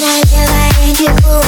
Очередь клуб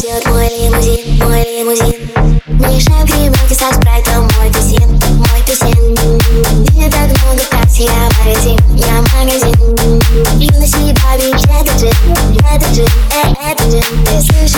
ждет мой лимузин, мой лимузин. Со спрайтом legend, legend, this is